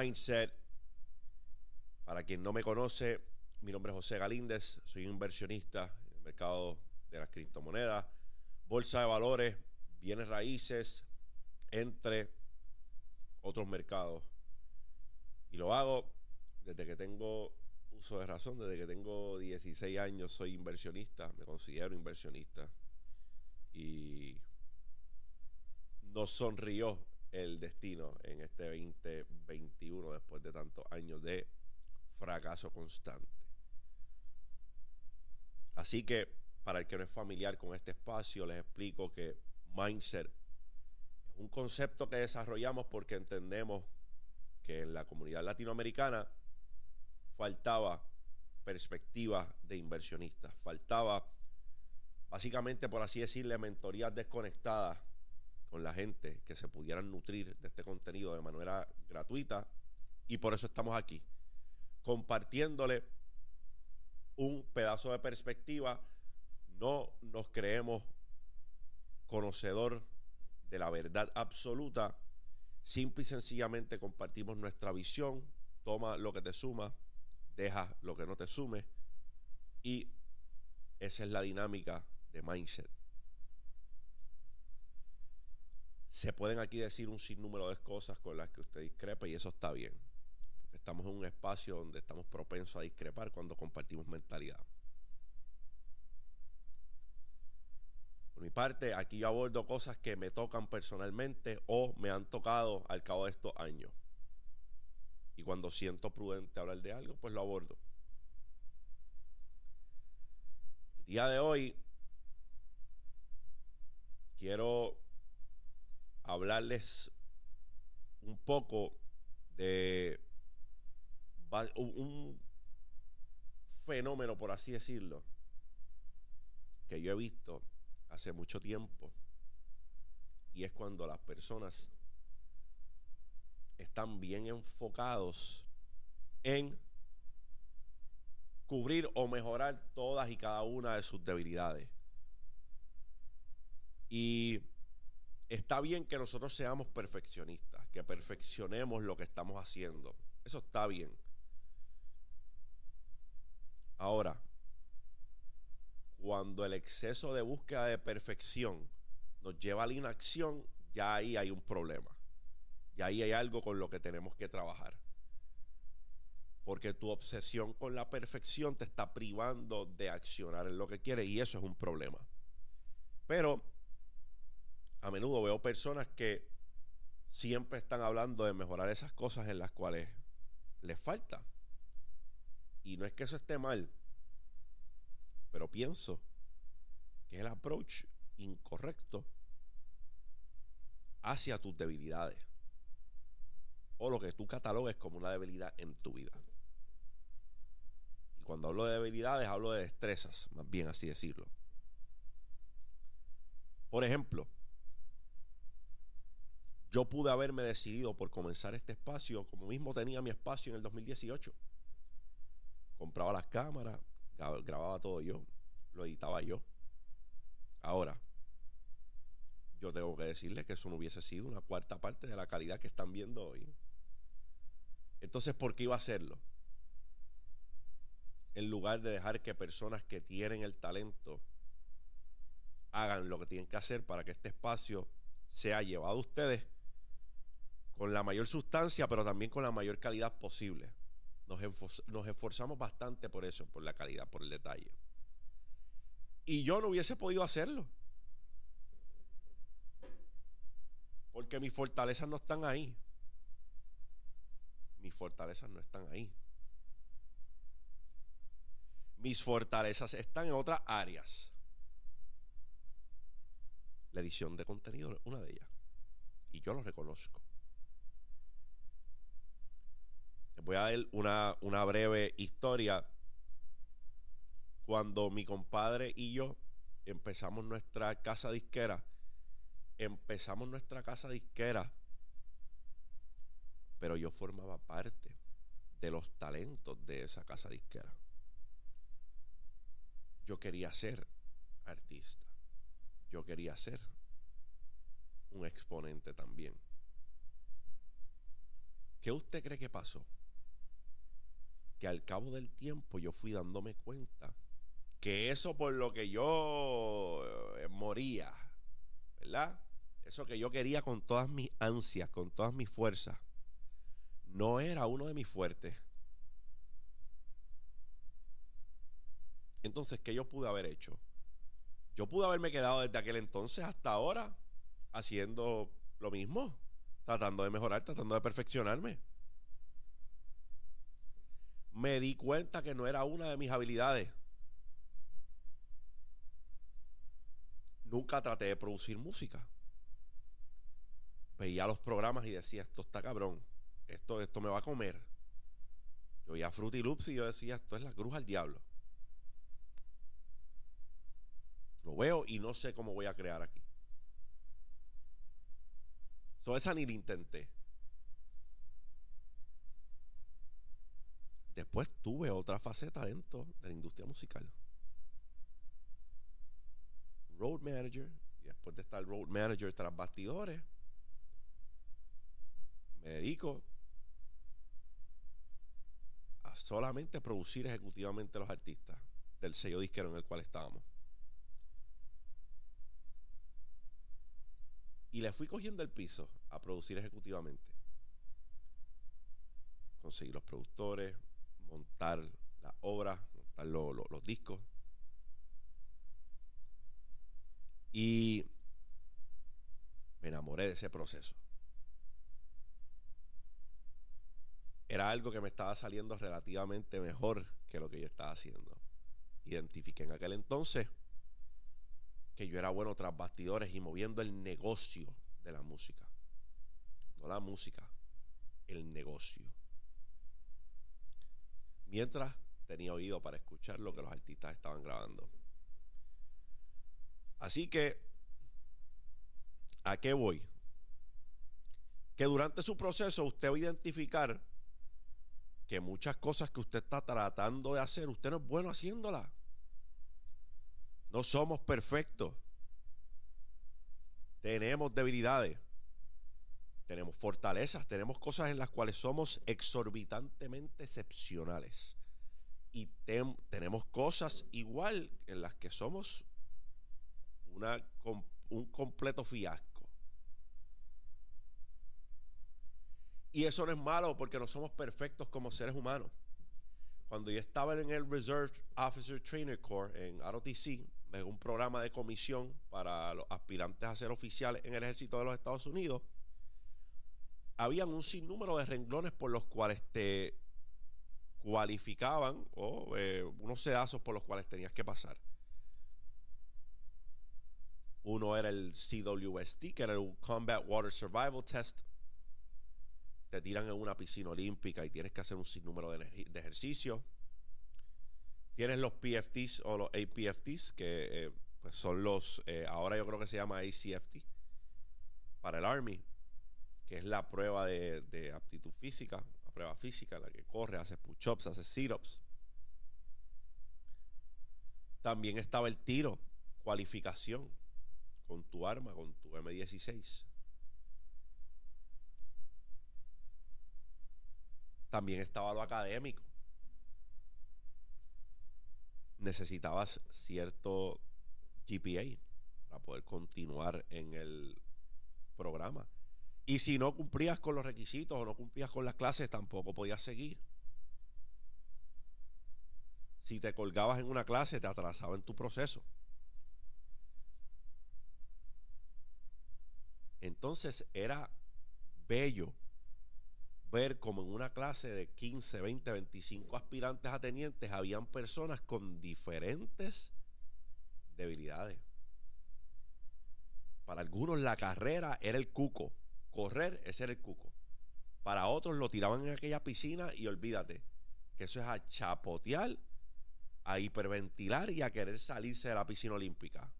Mindset. Para quien no me conoce, mi nombre es José Galíndez, soy inversionista en el mercado de las criptomonedas, bolsa de valores, bienes raíces, entre otros mercados. Y lo hago desde que tengo uso de razón, desde que tengo 16 años soy inversionista, me considero inversionista. Y nos sonrió el destino en este 2021 después de tantos años de fracaso constante. Así que para el que no es familiar con este espacio, les explico que mindset es un concepto que desarrollamos porque entendemos que en la comunidad latinoamericana faltaba perspectiva de inversionistas, faltaba básicamente, por así decirle, mentorías desconectadas con la gente que se pudieran nutrir de este contenido de manera gratuita. Y por eso estamos aquí, compartiéndole un pedazo de perspectiva. No nos creemos conocedor de la verdad absoluta. Simple y sencillamente compartimos nuestra visión. Toma lo que te suma, deja lo que no te sume. Y esa es la dinámica de mindset. Se pueden aquí decir un sinnúmero de cosas con las que usted discrepa y eso está bien. Porque estamos en un espacio donde estamos propensos a discrepar cuando compartimos mentalidad. Por mi parte, aquí yo abordo cosas que me tocan personalmente o me han tocado al cabo de estos años. Y cuando siento prudente hablar de algo, pues lo abordo. El día de hoy quiero hablarles un poco de un fenómeno, por así decirlo, que yo he visto hace mucho tiempo. Y es cuando las personas están bien enfocados en cubrir o mejorar todas y cada una de sus debilidades. Y está bien que nosotros seamos perfeccionistas, que perfeccionemos lo que estamos haciendo. Eso está bien. Ahora, cuando el exceso de búsqueda de perfección nos lleva a la inacción, ya ahí hay un problema. Ya ahí hay algo con lo que tenemos que trabajar. Porque tu obsesión con la perfección te está privando de accionar en lo que quieres y eso es un problema. Pero a menudo veo personas que siempre están hablando de mejorar esas cosas en las cuales les falta. Y no es que eso esté mal, pero pienso que es el approach incorrecto hacia tus debilidades o lo que tú catalogues como una debilidad en tu vida. Y cuando hablo de debilidades, hablo de destrezas, más bien así decirlo. Por ejemplo, yo pude haberme decidido por comenzar este espacio como mismo tenía mi espacio en el 2018. Compraba las cámaras, grababa todo yo, lo editaba yo. Ahora, yo tengo que decirles que eso no hubiese sido una cuarta parte de la calidad que están viendo hoy. Entonces, ¿por qué iba a hacerlo? En lugar de dejar que personas que tienen el talento hagan lo que tienen que hacer para que este espacio sea llevado a ustedes con la mayor sustancia, pero también con la mayor calidad posible. Nos, esforzamos bastante por eso, por la calidad, por el detalle. Y yo no hubiese podido hacerlo. Porque mis fortalezas no están ahí. Mis fortalezas no están ahí. Mis fortalezas están en otras áreas. La edición de contenido es una de ellas. Y yo lo reconozco voy a dar una, breve historia. Cuando mi compadre y yo empezamos nuestra casa disquera, empezamos nuestra casa disquera, pero yo formaba parte de los talentos de esa casa disquera. Yo quería ser artista. Yo quería ser un exponente también. ¿Qué usted cree que pasó? Que al cabo del tiempo yo fui dándome cuenta que eso por lo que yo eh, moría, ¿verdad? Eso que yo quería con todas mis ansias, con todas mis fuerzas, no era uno de mis fuertes. Entonces, ¿qué yo pude haber hecho? Yo pude haberme quedado desde aquel entonces hasta ahora haciendo lo mismo, tratando de mejorar, tratando de perfeccionarme. Me di cuenta que no era una de mis habilidades. Nunca traté de producir música. Veía los programas y decía, esto está cabrón, esto, esto me va a comer. Yo veía Fruity Loops y yo decía, esto es la cruz al diablo. Lo veo y no sé cómo voy a crear aquí. So, esa ni la intenté. Después tuve otra faceta dentro de la industria musical. Road manager. Y después de estar road manager tras bastidores, me dedico a solamente producir ejecutivamente los artistas del sello disquero en el cual estábamos. Y le fui cogiendo el piso a producir ejecutivamente. Conseguir los productores, montar las obras, montar los discos. Y me enamoré de ese proceso. Era algo que me estaba saliendo relativamente mejor que lo que yo estaba haciendo. Identifiqué en aquel entonces que yo era bueno tras bastidores y moviendo el negocio de la música. No la música, el negocio. Mientras tenía oído para escuchar lo que los artistas estaban grabando. Así que, ¿a qué voy? Que durante su proceso usted va a identificar que muchas cosas que usted está tratando de hacer, usted no es bueno haciéndolas. No somos perfectos. Tenemos debilidades. Tenemos fortalezas. Tenemos cosas en las cuales somos exorbitantemente excepcionales. Y tenemos cosas igual en las que somos un completo fiasco. Y eso no es malo porque no somos perfectos como seres humanos. Cuando yo estaba en el Reserve Officer Trainer Corps en ROTC, un programa de comisión para los aspirantes a ser oficiales en el ejército de los Estados Unidos, habían un sinnúmero de renglones por los cuales te cualificaban o eh, unos sedazos por los cuales tenías que pasar. Uno era el CWST, que era el Combat Water Survival Test. Te tiran en una piscina olímpica y tienes que hacer un sinnúmero de, de ejercicios. Tienes los PFTs o los APFTs, que eh, pues son los, eh, ahora yo creo que se llama ACFT, para el Army, que es la prueba de, aptitud física, la prueba física, la que corre, hace push-ups, hace sit-ups. También estaba el tiro, cualificación, con tu arma, con tu M16. También estaba lo académico necesitabas cierto GPA para poder continuar en el programa. Y si no cumplías con los requisitos o no cumplías con las clases, tampoco podías seguir. Si te colgabas en una clase, te atrasaba en tu proceso. Entonces era bello ver como en una clase de 15, 20, 25 aspirantes a tenientes habían personas con diferentes debilidades. Para algunos la carrera era el cuco, correr ese era el cuco. Para otros lo tiraban en aquella piscina y olvídate que eso es a chapotear, a hiperventilar y a querer salirse de la piscina olímpica.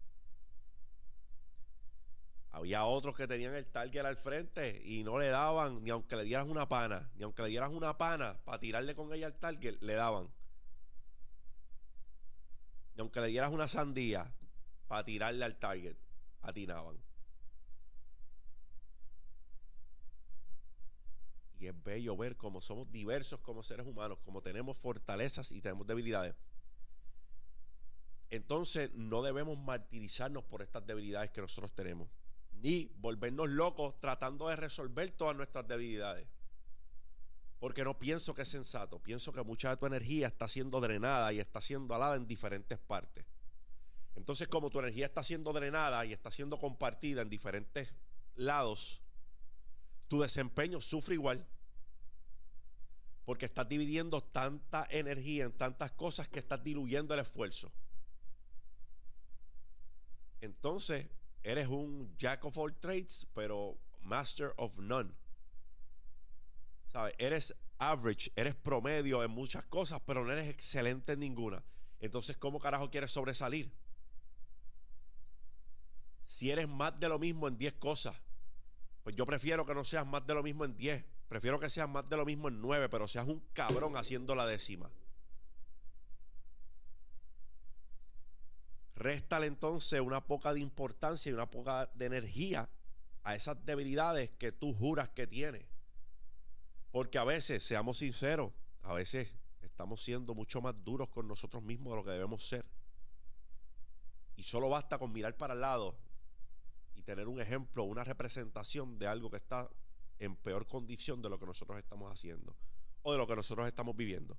Había otros que tenían el target al frente y no le daban, ni aunque le dieras una pana, ni aunque le dieras una pana para tirarle con ella al target, le daban. Ni aunque le dieras una sandía para tirarle al target, atinaban. Y es bello ver cómo somos diversos como seres humanos, como tenemos fortalezas y tenemos debilidades. Entonces no debemos martirizarnos por estas debilidades que nosotros tenemos, ni volvernos locos tratando de resolver todas nuestras debilidades. Porque no pienso que es sensato, pienso que mucha de tu energía está siendo drenada y está siendo alada en diferentes partes. Entonces, como tu energía está siendo drenada y está siendo compartida en diferentes lados, tu desempeño sufre igual. Porque estás dividiendo tanta energía en tantas cosas que estás diluyendo el esfuerzo. Entonces, eres un jack of all trades, pero master of none. ¿Sabes? Eres average, eres promedio en muchas cosas, pero no eres excelente en ninguna. Entonces, ¿cómo carajo quieres sobresalir? Si eres más de lo mismo en 10 cosas, pues yo prefiero que no seas más de lo mismo en 10. Prefiero que seas más de lo mismo en 9, pero seas un cabrón haciendo la décima. Réstale entonces una poca de importancia y una poca de energía a esas debilidades que tú juras que tienes. Porque a veces, seamos sinceros, a veces estamos siendo mucho más duros con nosotros mismos de lo que debemos ser. Y solo basta con mirar para el lado tener un ejemplo, una representación de algo que está en peor condición de lo que nosotros estamos haciendo o de lo que nosotros estamos viviendo.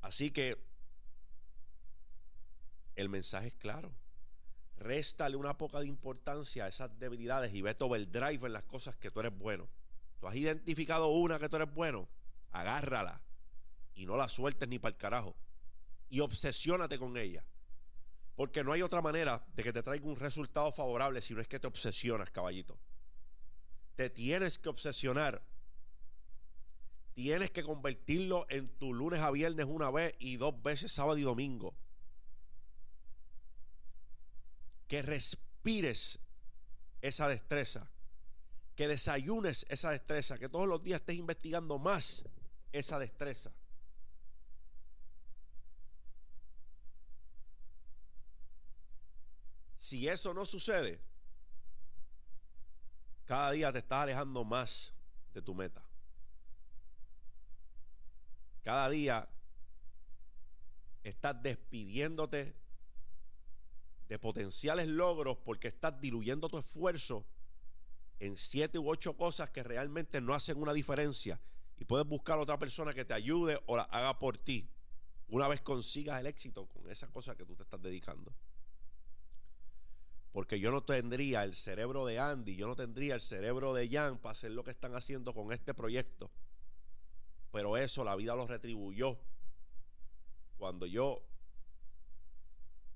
Así que el mensaje es claro. Réstale una poca de importancia a esas debilidades y vete overdrive en las cosas que tú eres bueno. Tú has identificado una que tú eres bueno, agárrala y no la sueltes ni para el carajo. Y obsesiónate con ella. Porque no hay otra manera de que te traiga un resultado favorable si no es que te obsesionas, caballito. Te tienes que obsesionar tienes que convertirlo en tu lunes a viernes una vez y dos veces sábado y domingo. Que respires esa destreza. Que desayunes esa destreza. Que todos los días estés investigando más esa destreza. Si eso no sucede, cada día te estás alejando más de tu meta. Cada día estás despidiéndote de potenciales logros porque estás diluyendo tu esfuerzo en siete u ocho cosas que realmente no hacen una diferencia y puedes buscar otra persona que te ayude o la haga por ti una vez consigas el éxito con esa cosa que tú te estás dedicando. Porque yo no tendría el cerebro de Andy, yo no tendría el cerebro de Jan para hacer lo que están haciendo con este proyecto pero eso la vida lo retribuyó. Cuando yo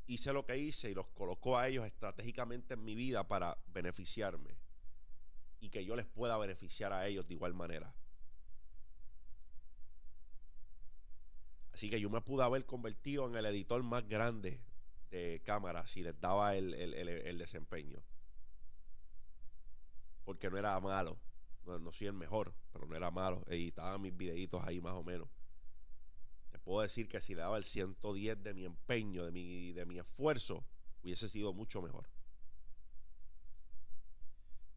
hice lo que hice y los colocó a ellos estratégicamente en mi vida para beneficiarme y que yo les pueda beneficiar a ellos de igual manera. Así que yo me pude haber convertido en el editor más grande de cámaras si les daba el, el desempeño. Porque no era malo. No, soy el mejor, pero no era malo. Editaba mis videitos ahí más o menos. Te puedo decir que si le daba el 110 de mi empeño, de mi, de mi esfuerzo, hubiese sido mucho mejor.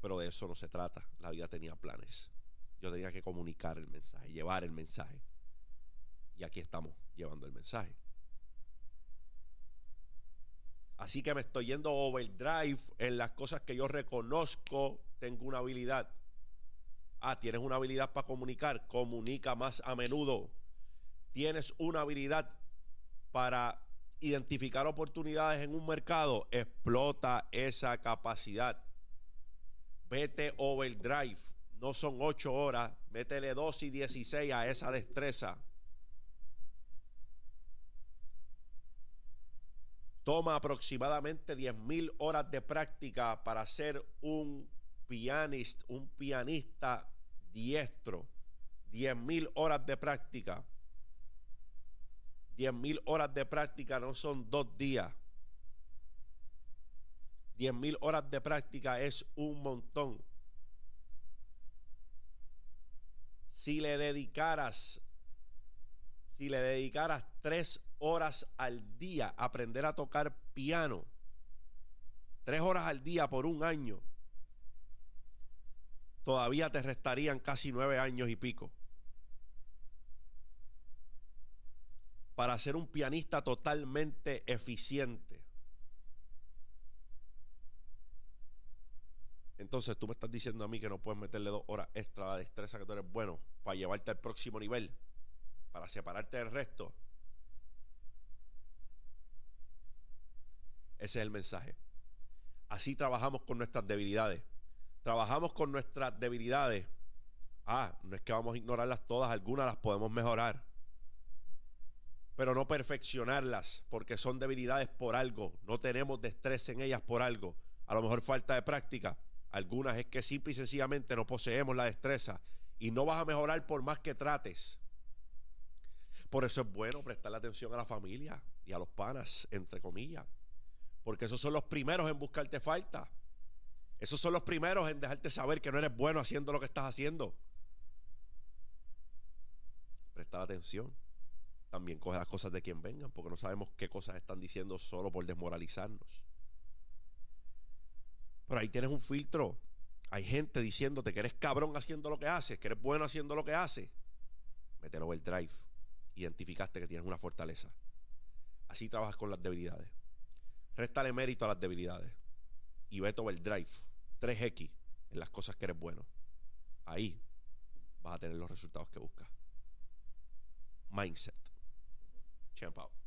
Pero de eso no se trata. La vida tenía planes. Yo tenía que comunicar el mensaje, llevar el mensaje. Y aquí estamos llevando el mensaje. Así que me estoy yendo overdrive en las cosas que yo reconozco, tengo una habilidad. Ah, tienes una habilidad para comunicar, comunica más a menudo. Tienes una habilidad para identificar oportunidades en un mercado, explota esa capacidad. Vete overdrive, no son ocho horas, métele dos y 16 a esa destreza. Toma aproximadamente 10 mil horas de práctica para ser un pianista, un pianista diestro, 10 mil horas de práctica. 10 mil horas de práctica no son dos días. 10 mil horas de práctica es un montón. Si le dedicaras, si le dedicaras tres horas al día aprender a tocar piano, tres horas al día por un año, todavía te restarían casi nueve años y pico. Para ser un pianista totalmente eficiente. Entonces tú me estás diciendo a mí que no puedes meterle dos horas extra a la destreza que tú eres bueno para llevarte al próximo nivel, para separarte del resto. Ese es el mensaje. Así trabajamos con nuestras debilidades. Trabajamos con nuestras debilidades. Ah, no es que vamos a ignorarlas todas, algunas las podemos mejorar. Pero no perfeccionarlas, porque son debilidades por algo. No tenemos destreza en ellas por algo. A lo mejor falta de práctica. Algunas es que simple y sencillamente no poseemos la destreza. Y no vas a mejorar por más que trates. Por eso es bueno prestarle atención a la familia y a los panas, entre comillas. Porque esos son los primeros en buscarte falta. Esos son los primeros en dejarte saber que no eres bueno haciendo lo que estás haciendo. Prestar atención. También coge las cosas de quien vengan, porque no sabemos qué cosas están diciendo solo por desmoralizarnos. Pero ahí tienes un filtro. Hay gente diciéndote que eres cabrón haciendo lo que haces, que eres bueno haciendo lo que haces. Mételo el drive. Identificaste que tienes una fortaleza. Así trabajas con las debilidades. Réstale mérito a las debilidades. Y vete over drive. 3X en las cosas que eres bueno. Ahí vas a tener los resultados que buscas. Mindset. Champ out.